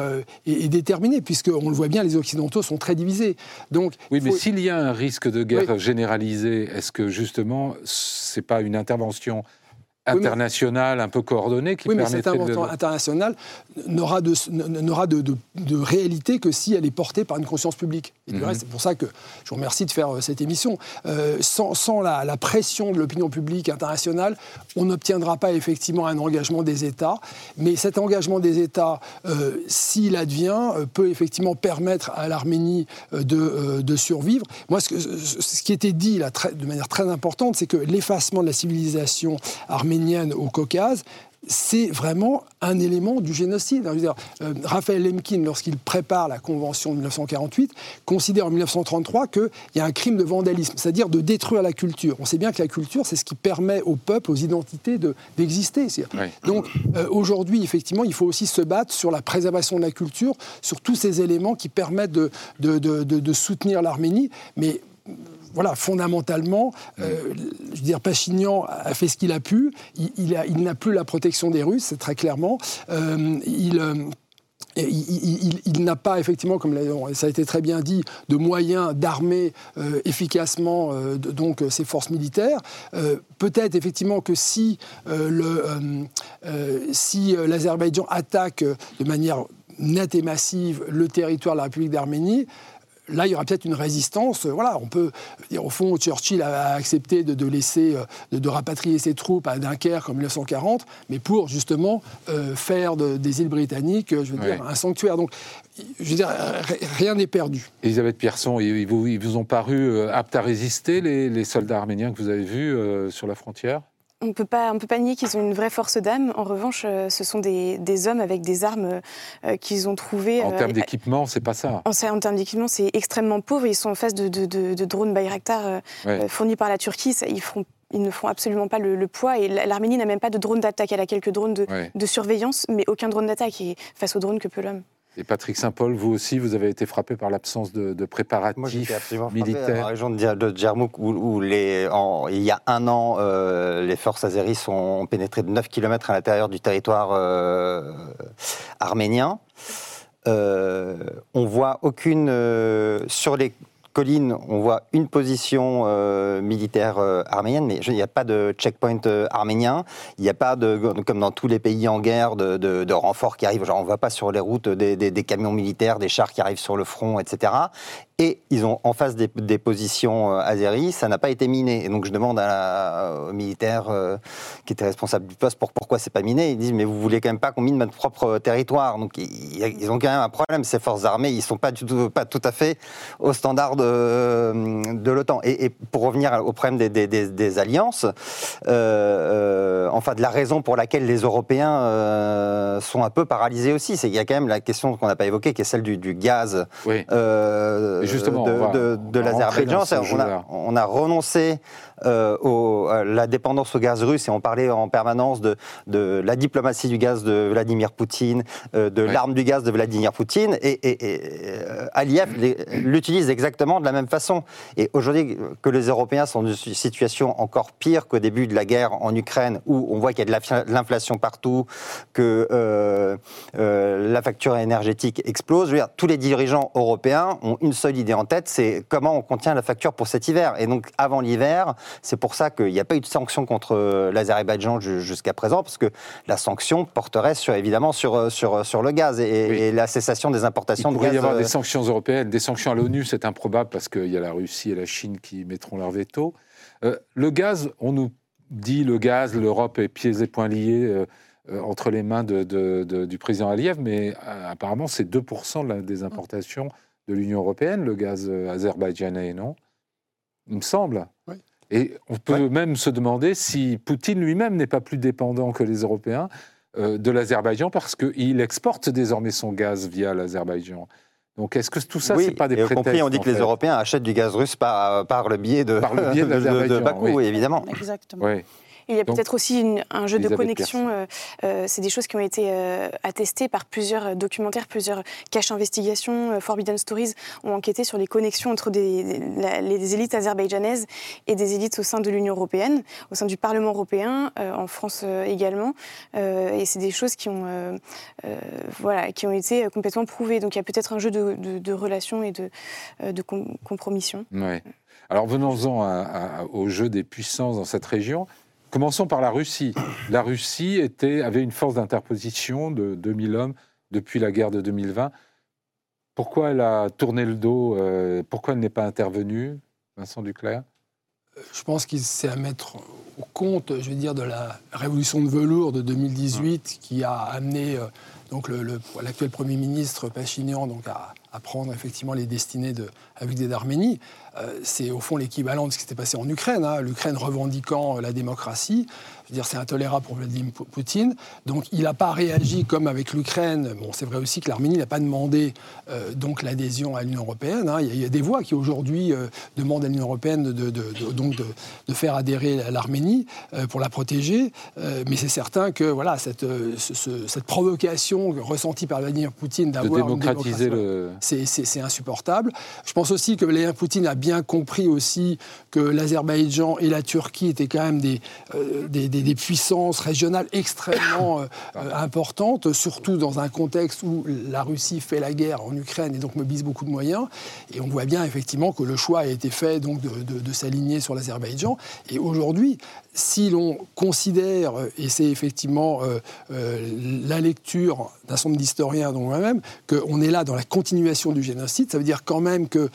et, déterminée, puisqu'on le voit bien, les Occidentaux sont très divisés. Donc, oui, mais s'il y a un risque de guerre généralisée, est-ce que justement, c'est pas une intervention international un peu coordonné qui oui, mais cette intervention internationale n'aura de, n'aura de, de, réalité que si elle est portée par une conscience publique. Et mhm. c'est pour ça que je vous remercie de faire euh, cette émission. Euh, sans, sans la, pression de l'opinion publique internationale, on n'obtiendra pas effectivement un engagement des États. Mais cet engagement des États, euh, s'il advient, peut effectivement permettre à l'Arménie de, de, survivre. Moi, ce, ce, qui était dit là, très, de manière très importante, c'est que l'effacement de la civilisation arménienne au Caucase, c'est vraiment un élément du génocide. Euh, Raphaël Lemkin, lorsqu'il prépare la Convention de 1948, considère en 1933 qu'il y a un crime de vandalisme, c'est-à-dire de détruire la culture. On sait bien que la culture, c'est ce qui permet aux peuples, aux identités d'exister. Donc euh, aujourd'hui, effectivement, il faut aussi se battre sur la préservation de la culture, sur tous ces éléments qui permettent de, de, de soutenir l'Arménie. Mais voilà, fondamentalement, euh, je veux dire, Pachignan a fait ce qu'il a pu. Il, n'a plus la protection des Russes, très clairement. Euh, euh, il, n'a pas effectivement, comme ça a été très bien dit, de moyens d'armer efficacement donc ses forces militaires. Peut-être effectivement que si l'Azerbaïdjan attaque de manière nette et massive le territoire de la République d'Arménie, là, il y aura peut-être une résistance. Voilà, on peut dire, au fond, Churchill a accepté de, laisser, euh, de, rapatrier ses troupes à Dunkerque en 1940, mais pour justement euh, faire des îles britanniques, je veux dire, un sanctuaire. Donc, je veux dire, rien n'est perdu. Elisabeth Pierson, ils vous, ils vous ont paru euh, aptes à résister, les, soldats arméniens que vous avez vus sur la frontière? On ne peut pas nier qu'ils ont une vraie force d'âme. En revanche, euh, ce sont des, hommes avec des armes euh, qu'ils ont trouvées. En termes euh, d'équipement, c'est pas ça. En, en termes d'équipement, c'est extrêmement pauvre. Ils sont en face de, drones Bayraktar fournis par la Turquie. ils, ils ne font absolument pas le, poids. Et l'Arménie n'a même pas de drone d'attaque. Elle a quelques drones de, surveillance, mais aucun drone d'attaque. Et face aux drones que peut l'homme? Et Patrick Saint-Paul, vous aussi, vous avez été frappé par l'absence de, de préparatifs Moi, absolument militaires. Dans la région de Djermouk, où, les, il y a un an, euh, les forces azéris ont pénétré de 9 km à l'intérieur du territoire euh, arménien. Euh, on voit aucune sur les colline, on voit une position euh, militaire euh, arménienne, mais il n'y a pas de checkpoint euh, arménien. Il n'y a pas de, comme dans tous les pays en guerre, de, renforts qui arrivent. On ne voit pas sur les routes des, camions militaires, des chars qui arrivent sur le front, etc. Et ils ont en face des, des positions azéries, ça n'a pas été miné. Et donc je demande à, aux militaires qui étaient responsables du poste pour, pourquoi c'est pas miné. Ils disent mais vous voulez quand même pas qu'on mine notre propre territoire. Donc ils, ont quand même un problème. Ces forces armées, ils sont pas du tout, pas tout à fait au standard de, de l'OTAN. Et, pour revenir au problème des, des, alliances, euh, euh, enfin de la raison pour laquelle les Européens euh, sont un peu paralysés aussi, c'est qu'il y a quand même la question qu'on n'a pas évoquée, qui est celle du, gaz Justement, de, de, l'Azerbaïdjan. On, on, a renoncé euh, la dépendance au gaz russe, et on parlait en permanence de, de la diplomatie du gaz de Vladimir Poutine, euh, de l'arme du gaz de Vladimir Poutine, et, euh, Aliyev l'utilise exactement de la même façon. Et aujourd'hui, que les Européens sont dans une situation encore pire qu'au début de la guerre en Ukraine, où on voit qu'il y a de l'inflation partout, que la facture énergétique explose, je veux dire, tous les dirigeants européens ont une seule idée en tête, c'est comment on contient la facture pour cet hiver. Et donc, avant l'hiver, c'est pour ça qu'il n'y a pas eu de sanction contre euh, l'Azerbaïdjan jusqu'à présent, parce que la sanction porterait sur, évidemment sur, euh, sur, euh, sur le gaz et, la cessation des importations de gaz. Il pourrait y avoir des sanctions européennes, des sanctions à l'ONU, c'est improbable parce qu'il y a la Russie et la Chine qui mettront leur veto. le gaz, on nous dit le gaz, l'Europe est pieds et poings liés. entre les mains de, du président Aliyev, mais apparemment c'est 2% des importations de l'Union européenne, le gaz azerbaïdjanais, non? Il me semble. Oui. Et on peut même se demander si Poutine lui-même n'est pas plus dépendant que les Européens euh, de l'Azerbaïdjan parce qu'il exporte désormais son gaz via l'Azerbaïdjan. Donc est-ce que tout ça, oui, c'est pas des prétextes compris, on dit que les Européens achètent du gaz russe par, par le biais de, par le biais de, de, Bakou, oui. évidemment. Exactement. Oui. Il y a peut-être aussi un jeu de connexion. Euh, euh, c'est des choses qui ont été euh, attestées par plusieurs documentaires, plusieurs caches investigations. Forbidden Stories ont enquêté sur les connexions entre des, les élites azerbaïdjanaises et des élites au sein de l'Union européenne, au sein du Parlement européen, en France également. et c'est des choses qui ont, voilà, qui ont été complètement prouvées. Donc il y a peut-être un jeu de, relations et de, de compromission. Ouais. Alors venons-en au jeu des puissances dans cette région. Commençons par la Russie. La Russie avait une force d'interposition de 2000 hommes depuis la guerre de 2020. Pourquoi elle a tourné le dos euh, Pourquoi elle n'est pas intervenue, Vincent Duclerc? Je pense qu'il s'est à mettre au compte, je veux dire, de la révolution de velours de 2018 qui a amené euh, donc l'actuel Premier ministre Pachinian donc, à, prendre effectivement les destinées de, avec des d'Arménie. Euh, c'est au fond l'équivalent de ce qui s'était passé en Ukraine, hein. l'Ukraine revendiquant euh, la démocratie. Je veux dire, c'est intolérable pour Vladimir Poutine. Donc, il n'a pas réagi comme avec l'Ukraine. Bon, c'est vrai aussi que l'Arménie n'a pas demandé euh, donc l'adhésion à l'Union européenne. Hein. Il, y a, des voix qui aujourd'hui demandent à l'Union européenne de, donc de, faire adhérer l'Arménie pour la protéger. mais c'est certain que voilà cette, cette provocation ressentie par Vladimir Poutine d'avoir démocratiser le... c'est insupportable. Je pense aussi que Vladimir Poutine a bien compris aussi que l'Azerbaïdjan et la Turquie étaient quand même des, euh, des, puissances régionales extrêmement euh, euh, importantes, surtout dans un contexte où la Russie fait la guerre en Ukraine et donc mobilise beaucoup de moyens. Et on voit bien effectivement que le choix a été fait donc de, de s'aligner sur l'Azerbaïdjan. Et aujourd'hui, si l'on considère, et c'est effectivement la lecture d'un certain nombre d'historiens, dont moi-même, qu'on est là dans la continuation du génocide, ça veut dire quand même que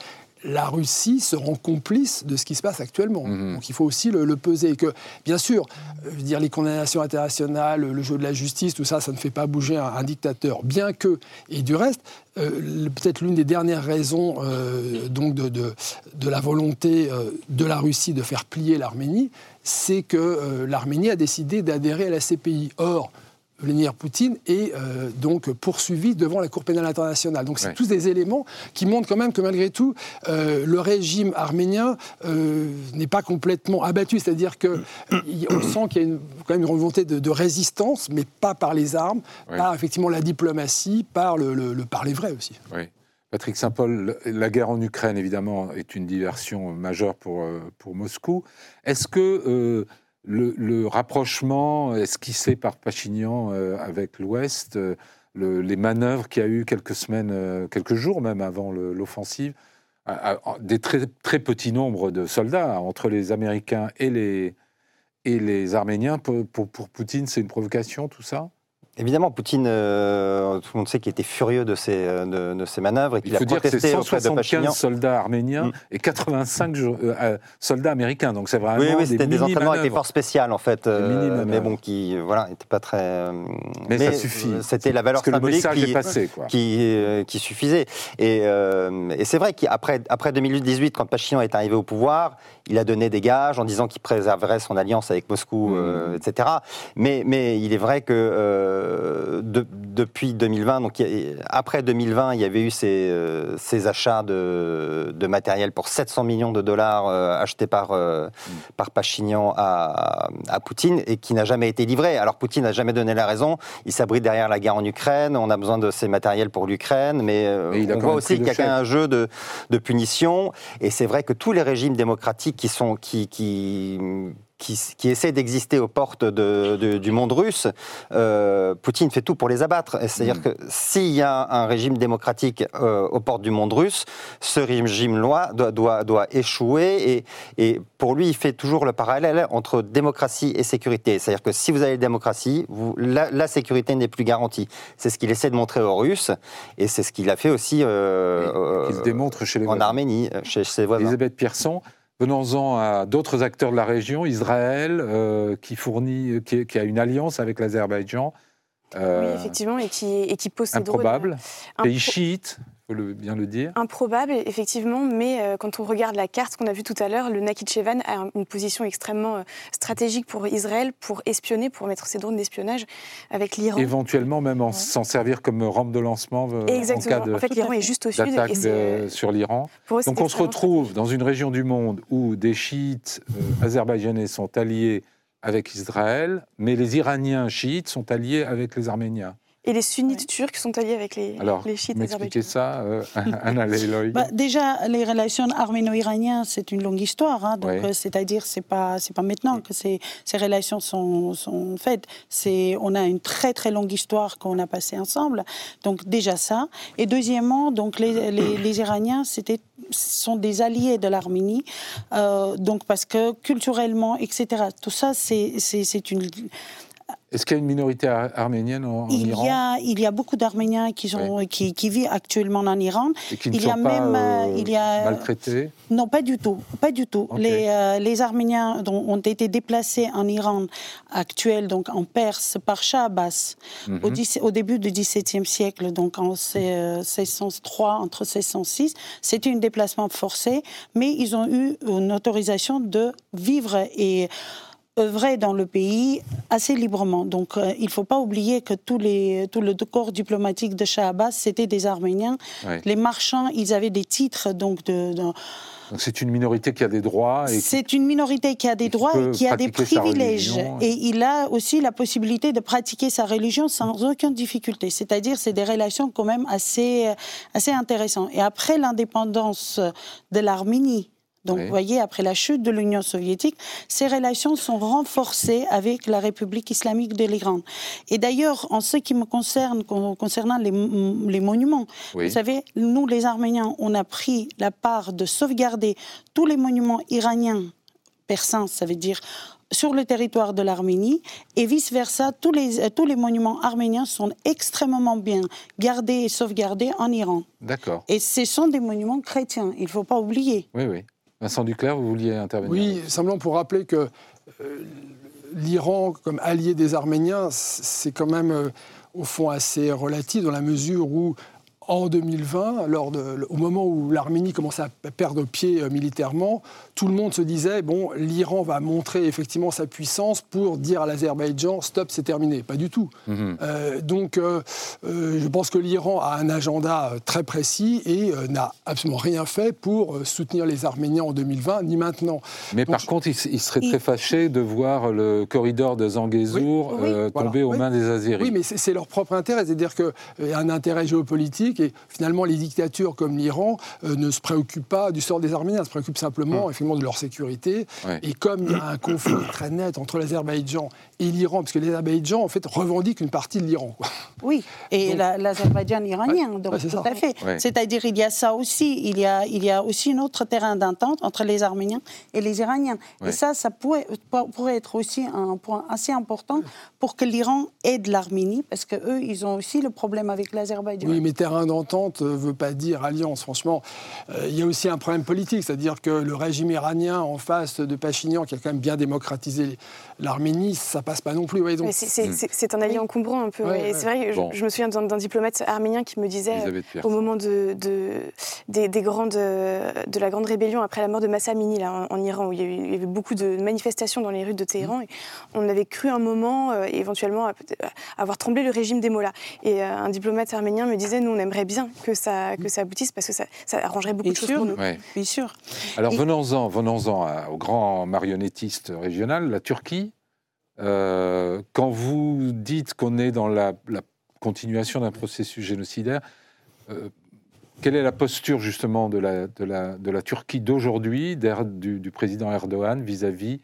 la Russie se rend complice de ce qui se passe actuellement. Mhm. Donc il faut aussi le, peser. Et que, bien sûr, euh, dire, les condamnations internationales, le jeu de la justice, tout ça, ça ne fait pas bouger un, dictateur. Bien que, et du reste, euh, peut-être l'une des dernières raisons euh, donc de, de, la volonté de la Russie de faire plier l'Arménie, c'est que l'Arménie a décidé d'adhérer à la CPI. Or, Vladimir Poutine est euh, donc poursuivi devant la Cour pénale internationale. Donc c'est tous des éléments qui montrent quand même que malgré tout, euh, le régime arménien euh, n'est pas complètement abattu. C'est-à-dire qu'on sent qu'il y a quand même une volonté de, résistance, mais pas par les armes, par effectivement la diplomatie, par, le, par les vrais aussi. Oui. Patrick Saint-Paul, la guerre en Ukraine, évidemment, est une diversion majeure pour, pour Moscou. Est-ce que le, rapprochement esquissé par Pachignan euh, avec l'Ouest, euh, les manœuvres qu'il y a eu quelques semaines, euh, quelques jours même avant l'offensive, des très, très petits nombres de soldats entre les Américains et les, Arméniens, pour Poutine, c'est une provocation tout ça? Évidemment, Poutine, euh, tout le monde sait qu'il était furieux de ces, euh, de, manœuvres et qu'il a faut dire que c'est 175 soldats arméniens mm. et 85 euh, soldats américains. Donc c'est vraiment oui, oui, c'était des, entraînements avec des forces spéciales en fait, mais bon, qui voilà, n'étaient pas très. Mais, ça suffit. C'était la valeur symbolique qui, passé, qui, qui, suffisait. Et, et c'est vrai qu'après après 2018, quand Pachinian est arrivé au pouvoir, il a donné des gages en disant qu'il préserverait son alliance avec Moscou, mm. etc. Mais, mais il est vrai que euh, depuis 2020, donc après 2020, il y avait eu ces, euh, ces achats de, de, matériel pour 700 millions de dollars euh, achetés par, mm. par Pachinian à, à, Poutine et qui n'a jamais été livré. Alors Poutine n'a jamais donné la raison. Il s'abrite derrière la guerre en Ukraine. On a besoin de ces matériels pour l'Ukraine, mais on voit aussi qu'il y a un jeu de, de punition. Et c'est vrai que tous les régimes démocratiques qui sont qui, qui qui, qui essaient d'exister aux portes de, du monde russe, euh, Poutine fait tout pour les abattre. C'est-à-dire mm. que s'il y a un régime démocratique euh, aux portes du monde russe, ce régime-là doit, doit, doit, échouer. Et, et, pour lui, il fait toujours le parallèle entre démocratie et sécurité. C'est-à-dire que si vous avez la démocratie, vous, la, sécurité n'est plus garantie. C'est ce qu'il essaie de montrer aux Russes, et c'est ce qu'il a fait aussi euh, il démontre chez les en Arménie, chez, chez ses voisins. Elisabeth Pierson, Venons-en à d'autres acteurs de la région, Israël, euh, qui fournit, qui, a une alliance avec l'Azerbaïdjan. Euh, oui, effectivement, et qui, et qui possède improbable. Pays chiite, faut le, bien le dire. Improbable, effectivement, mais euh, quand on regarde la carte qu'on a vue tout à l'heure, le Nakhichevan a une position extrêmement stratégique pour Israël, pour espionner, pour mettre ses drones d'espionnage avec l'Iran. Éventuellement même s'en servir comme rampe de lancement Exactement. en cas de, en fait, l'Iran est juste au sud. Et sur l'Iran. Donc on se retrouve dans une région du monde où des chiites azerbaïdjanais sont alliés avec Israël, mais les Iraniens chiites sont alliés avec les Arméniens. Et les sunnites turcs sont alliés avec les, Alors, les chiites m'expliquez ça, euh, Anna bah, Déjà, les relations arméno-iraniennes, c'est une longue histoire. Hein, donc, euh, c'est-à-dire, c'est pas, c'est pas maintenant que ces, ces relations sont, sont faites. C'est, on a une très très longue histoire qu'on a passée ensemble. Donc déjà ça. Et deuxièmement, donc les, les, les Iraniens, c'était sont des alliés de l'Arménie, euh, donc parce que culturellement, etc. Tout ça, c'est, c'est, c'est une est-ce qu'il y a une minorité arménienne en, il Iran y a, Il y a beaucoup d'Arméniens qui, qui, qui, vivent actuellement en Iran. Et qui ne il sont y a pas même, euh, il y a, maltraités Non, pas du tout. Pas du tout. Les, euh, les, Arméniens ont été déplacés en Iran actuel, donc en Perse, par Shah Abbas, au, mhm. au, début du XVIIe siècle, donc en 1603, entre 1606. C'était un déplacement forcé, mais ils ont eu une autorisation de vivre et œuvrer dans le pays assez librement. Donc euh, il ne faut pas oublier que tous les, tout le corps diplomatique de Shah Abbas, c'était des Arméniens. Les marchands, ils avaient des titres donc de, Donc c'est une minorité qui a des droits. C'est une minorité qui a des droits et qui a des privilèges. Et il a aussi la possibilité de pratiquer sa religion sans aucune difficulté. C'est-à-dire, c'est des relations quand même assez, assez intéressantes. Et après l'indépendance de l'Arménie donc, vous voyez, après la chute de l'Union soviétique, ces relations sont renforcées avec la République islamique de l'Iran. Et d'ailleurs, en ce qui me concerne, concernant les, les monuments, vous savez, nous, les Arméniens, on a pris la part de sauvegarder tous les monuments iraniens persans, ça veut dire sur le territoire de l'Arménie et vice-versa, tous les, tous les monuments arméniens sont extrêmement bien gardés et sauvegardés en Iran. D'accord. Et ce sont des monuments chrétiens, il ne faut pas oublier. Oui, oui. Vincent Duclerc, vous vouliez intervenir Oui, simplement pour rappeler que euh, l'Iran, comme allié des Arméniens, c'est quand même, euh, au fond, assez relatif dans la mesure où en 2020, lors de, au moment où l'Arménie commençait à perdre pied euh, militairement, tout le monde se disait bon, l'Iran va montrer effectivement sa puissance pour dire à l'Azerbaïdjan stop, c'est terminé. Pas du tout. Mhm. Euh, donc, euh, je pense que l'Iran a un agenda très précis et n'a absolument rien fait pour soutenir les Arméniens en 2020 ni maintenant. Mais par contre, il, serait très fâché de voir le corridor de Zangezur tomber aux mains des Azéris. Oui, mais c'est leur propre intérêt, c'est-à-dire qu'il y a un intérêt géopolitique et finalement les dictatures comme l'Iran euh, ne se préoccupent pas du sort des Arméniens, se préoccupent simplement mm. effectivement de leur sécurité. Et comme il y a un conflit très net entre l'Azerbaïdjan et l'Iran, parce que l'Azerbaïdjan en fait revendique une partie de l'Iran. Oui, et l'Azerbaïdjan iranien, donc tout à fait. C'est-à-dire il y a ça aussi, il y a, il y a aussi un autre terrain d'entente entre les Arméniens et les Iraniens. Et ça, ça pourrait, pourrait être aussi un point assez important pour que l'Iran aide l'Arménie, parce qu'eux, ils ont aussi le problème avec l'Azerbaïdjan. Oui, mais terrain d'entente ne veut pas dire alliance. Franchement, euh, il y a aussi un problème politique, c'est-à-dire que le régime iranien en face de Pachinian, qui a quand même bien démocratisé l'Arménie, ça passe pas non plus. c'est un allié encombrant un peu. C'est vrai, je, me souviens d'un diplomate arménien qui me disait, au moment de, des, grandes, de la grande rébellion après la mort de Massa Amini là, en, Iran, où il y, avait, beaucoup de manifestations dans les rues de Téhéran, et on avait cru un moment, euh, éventuellement, avoir tremblé le régime des Mollahs. Et euh, un diplomate arménien me disait, nous, on aimerait bien que ça, que ça aboutisse parce que ça, arrangerait beaucoup de choses pour nous. Bien sûr. Alors venons-en venons au grand marionnettiste régional, la Turquie. Euh, quand vous dites qu'on est dans la, continuation d'un processus génocidaire, euh, quelle est la posture justement de la, de la, de la Turquie d'aujourd'hui, du, du, président Erdogan vis-à-vis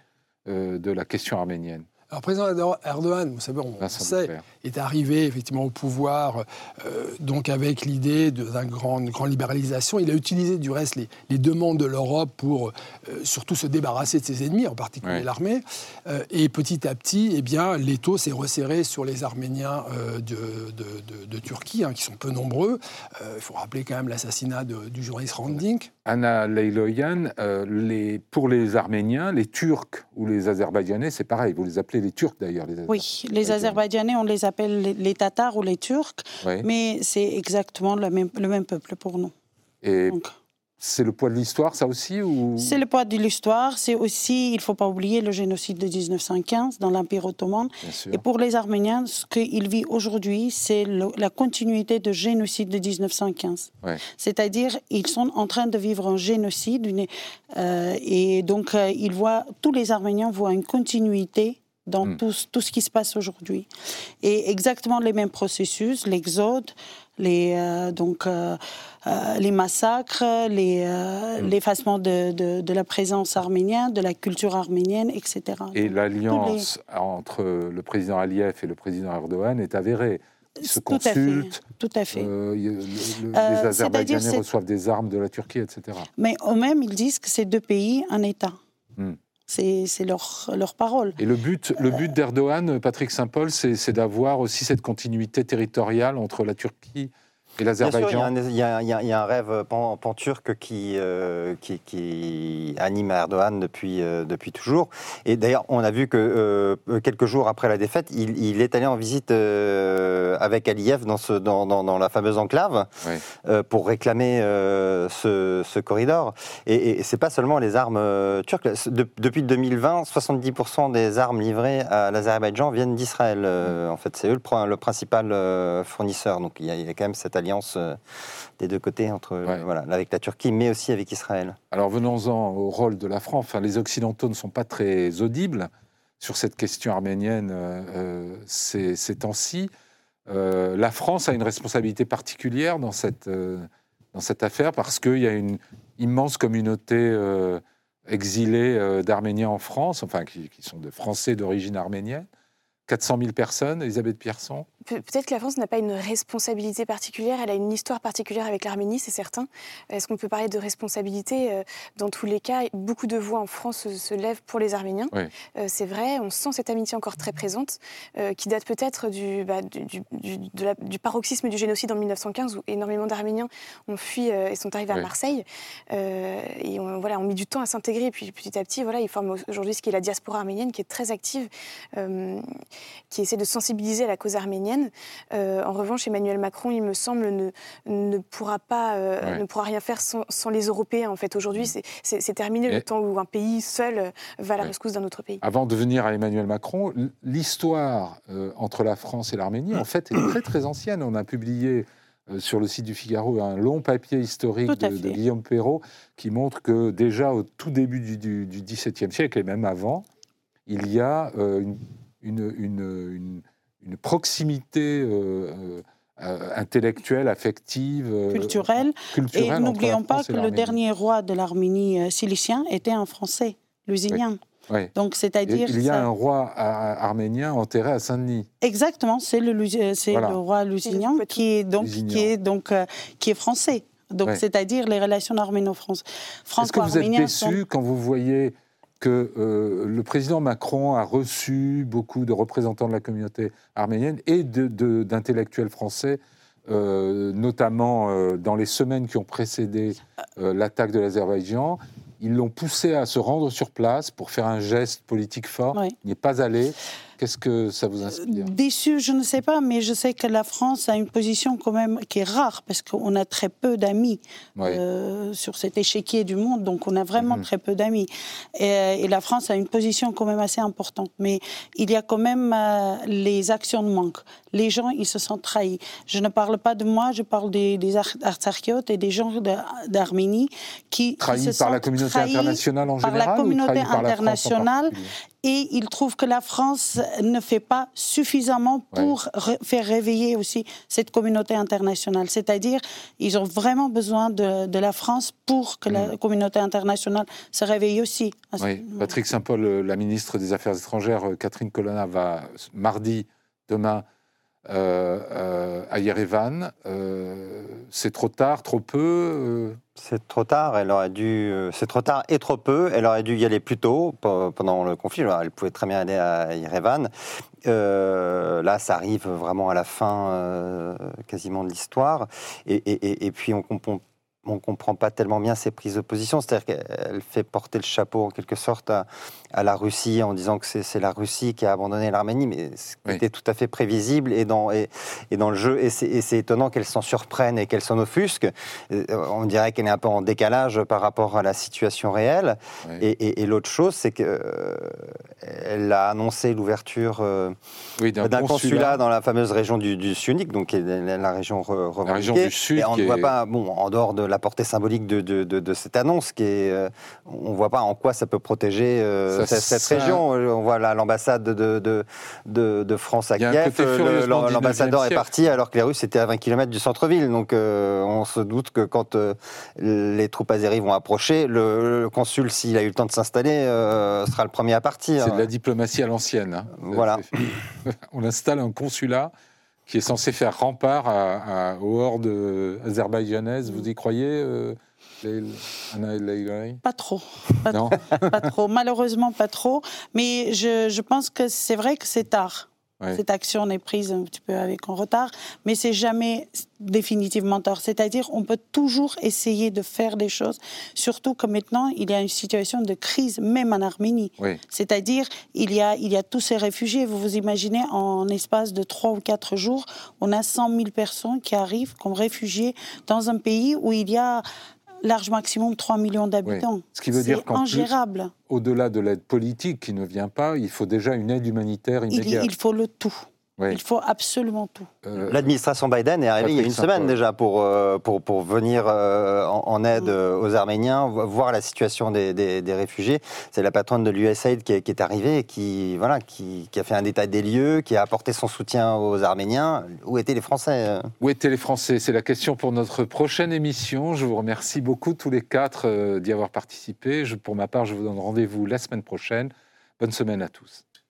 euh, de la question arménienne? Alors, président Erdogan, vous savez, on sait, est arrivé effectivement au pouvoir euh, donc avec l'idée d'une grande, grande libéralisation. Il a utilisé du reste les, les demandes de l'Europe pour euh, surtout se débarrasser de ses ennemis, en particulier l'armée. Euh, et petit à petit, eh bien, l'étau s'est resserré sur les Arméniens de, de, de, Turquie, hein, qui sont peu nombreux. Il faut rappeler quand même l'assassinat du journaliste Randink. Anna Leiloyan, les, pour les Arméniens, les Turcs ou les Azerbaïdjanais, c'est pareil. Vous les appelez les Turcs d'ailleurs. Oui, les Azerbaïdjanais, on les appelle les, Tatars ou les Turcs, mais c'est exactement le même, le même peuple pour nous. Et c'est le poids de l'histoire, ça aussi ou... C'est le poids de l'histoire. C'est aussi, il ne faut pas oublier, le génocide de 1915 dans l'Empire ottoman. Et pour les Arméniens, ce qu'ils vivent aujourd'hui, c'est la continuité du génocide de 1915. C'est-à-dire, ils sont en train de vivre un génocide. Euh, et donc, euh, ils voient, tous les Arméniens voient une continuité dans hmm. tout, tout, ce qui se passe aujourd'hui. Et exactement les mêmes processus, l'exode, les, euh, donc, euh, euh, les massacres, hmm. l'effacement de, de, la présence arménienne, de la culture arménienne, etc. Et l'alliance entre le président Aliyev et le président Erdogan est avérée. Ils se tout consultent. tout à fait. les Azerbaïdjanais reçoivent des armes de la Turquie, etc. Mais eux-mêmes, ils disent que c'est deux pays, un État. Hmm. C'est leur, leur parole. Et le but, le but d'Erdogan, Patrick Saint-Paul, c'est d'avoir aussi cette continuité territoriale entre la Turquie et l'Azerbaïdjan il, y, a un rêve pan-turc qui, euh, qui, qui, anime Erdogan depuis, euh, depuis toujours. Et d'ailleurs, on a vu que euh, quelques jours après la défaite, il, est allé en visite avec Aliyev dans, ce, dans, dans, la fameuse enclave pour réclamer ce, ce, corridor. Et, et c'est pas seulement les armes turques. depuis 2020, 70% des armes livrées à l'Azerbaïdjan viennent d'Israël. en fait, c'est eux le, le principal fournisseur. Donc il y, a, il y a quand même cette alliance euh, des deux côtés, entre, voilà, avec la Turquie, mais aussi avec Israël. Alors venons-en au rôle de la France. Enfin, les Occidentaux ne sont pas très audibles sur cette question arménienne euh, euh, ces, ces temps-ci. la France a une responsabilité particulière dans cette, dans cette affaire parce qu'il y a une immense communauté exilée d'Arméniens en France, enfin qui, qui sont de Français d'origine arménienne. 400 000 personnes, Elisabeth Pierson Peut-être que la France n'a pas une responsabilité particulière, elle a une histoire particulière avec l'Arménie, c'est certain. Est-ce qu'on peut parler de responsabilité euh, Dans tous les cas, beaucoup de voix en France se lèvent pour les Arméniens. Euh, c'est vrai, on sent cette amitié encore très présente, euh, qui date peut-être du, bah, du, du, paroxysme du génocide en 1915, où énormément d'Arméniens ont fui et sont arrivés à Marseille. et on, voilà, ont mis du temps à s'intégrer, et puis petit à petit, voilà, ils forment aujourd'hui ce qui est la diaspora arménienne, qui est très active, qui essaie de sensibiliser à la cause arménienne arménienne. en revanche, Emmanuel Macron, il me semble, ne, ne pourra pas, ne pourra rien faire sans, les Européens. En fait, aujourd'hui, mm. c'est terminé le temps où un pays seul va à la rescousse d'un autre pays. Avant de venir à Emmanuel Macron, l'histoire entre la France et l'Arménie, en fait, est très très ancienne. On a publié euh, sur le site du Figaro un long papier historique de, Guillaume Perrault qui montre que déjà au tout début du, XVIIe siècle et même avant, il y a euh, une, proximité euh, intellectuelle, affective, culturelle. Et n'oublions pas que le dernier roi de l'Arménie silicien était un Français, Lusignan. Donc, c'est-à-dire. Il y a un roi arménien enterré à Saint-Denis. Exactement, c'est le, le roi Lusignan qui est donc, qui est, donc euh, qui est français. Donc, c'est-à-dire les relations arméno-françaises. Est-ce que vous êtes déçu quand vous voyez que euh, le président Macron a reçu beaucoup de représentants de la communauté arménienne et d'intellectuels français, euh, notamment dans les semaines qui ont précédé l'attaque de l'Azerbaïdjan, ils l'ont poussé à se rendre sur place pour faire un geste politique fort. Il n'est pas allé. Qu'est-ce que ça vous inspire? Déçu, je ne sais pas, mais je sais que la France a une position quand même qui est rare parce qu'on a très peu d'amis euh, sur cet échiquier du monde, donc on a vraiment mhm. très peu d'amis. Et, la France a une position quand même assez importante, mais il y a quand même euh, les actions de manque. Les gens, ils se sentent trahis. Je ne parle pas de moi, je parle des, des artsarchiotes et des gens d'Arménie qui trahis par la communauté internationale en général, par la communauté internationale et ils trouvent que la France ne fait pas suffisamment pour faire réveiller aussi cette communauté internationale. C'est-à-dire, ils ont vraiment besoin de, la France pour que la mm. communauté internationale se réveille aussi. Oui. Patrick Saint-Paul, la ministre des Affaires étrangères, euh, Catherine Colonna, va mardi, demain, euh, euh, à Yerevan. Euh, c'est trop tard, trop peu C'est trop tard, elle aurait dû. C'est trop tard et trop peu. Elle aurait dû y aller plus tôt pendant le conflit. elle pouvait très bien aller à Yerevan. là, ça arrive vraiment à la fin quasiment de l'histoire. Et, et, puis on comprend on ne comprend pas tellement bien ses prises de position. C'est-à-dire qu'elle fait porter le chapeau en quelque sorte à, la Russie en disant que c'est la Russie qui a abandonné l'Arménie, mais c'était tout à fait prévisible et dans, et, dans le jeu. Et c'est étonnant qu'elle s'en surprenne et qu'elle s'en offusque. Euh, on dirait qu'elle est un peu en décalage par rapport à la situation réelle. Et, l'autre chose, c'est qu'elle euh, a annoncé l'ouverture euh, d'un consulat. dans la fameuse région du, du donc la région revendiquée. La région du Sud. Et on ne voit pas, bon, en dehors de la portée symbolique de, de, cette annonce, qui est, euh, on ne voit pas en quoi ça peut protéger euh, cette, région. On voit l'ambassade de, France à Kiev, l'ambassadeur est parti alors que les Russes étaient à 20 km du centre-ville. Donc euh, on se doute que quand les troupes azéries vont approcher, le, consul, s'il a eu le temps de s'installer, sera le premier à partir. C'est de la diplomatie à l'ancienne. Hein. Voilà. on installe un consulat qui est censé faire rempart à, aux hordes azerbaïdjanaises. Vous y croyez euh, pas trop. Pas, non. trop. pas trop. Malheureusement, pas trop. Mais je, je pense que c'est vrai que c'est tard. Cette action est prise un petit peu avec un retard, mais c'est jamais définitivement tard. C'est-à-dire, on peut toujours essayer de faire des choses, surtout que maintenant, il y a une situation de crise, même en Arménie. C'est-à-dire, il y a, il y a tous ces réfugiés. Vous vous imaginez, en espace de trois ou quatre jours, on a 100 000 personnes qui arrivent comme réfugiés dans un pays où il y a large maximum 3 millions d'habitants. Ce qui veut dire ingérable. Au-delà de l'aide politique qui ne vient pas, il faut déjà une aide humanitaire immédiate. il faut le tout. Il faut absolument tout. Euh, L'administration Biden est arrivée il y a une semaine déjà pour, euh, pour, pour venir euh, en, aide mm. aux Arméniens, voir la situation des, des, réfugiés. C'est la patronne de l'USAID qui, qui, est arrivée et qui, voilà, qui, qui, a fait un état des lieux, qui a apporté son soutien aux Arméniens. Où étaient les Français Où étaient les Français? C'est la question pour notre prochaine émission. Je vous remercie beaucoup tous les quatre d'y avoir participé. Je, pour ma part, je vous donne rendez-vous la semaine prochaine. Bonne semaine à tous.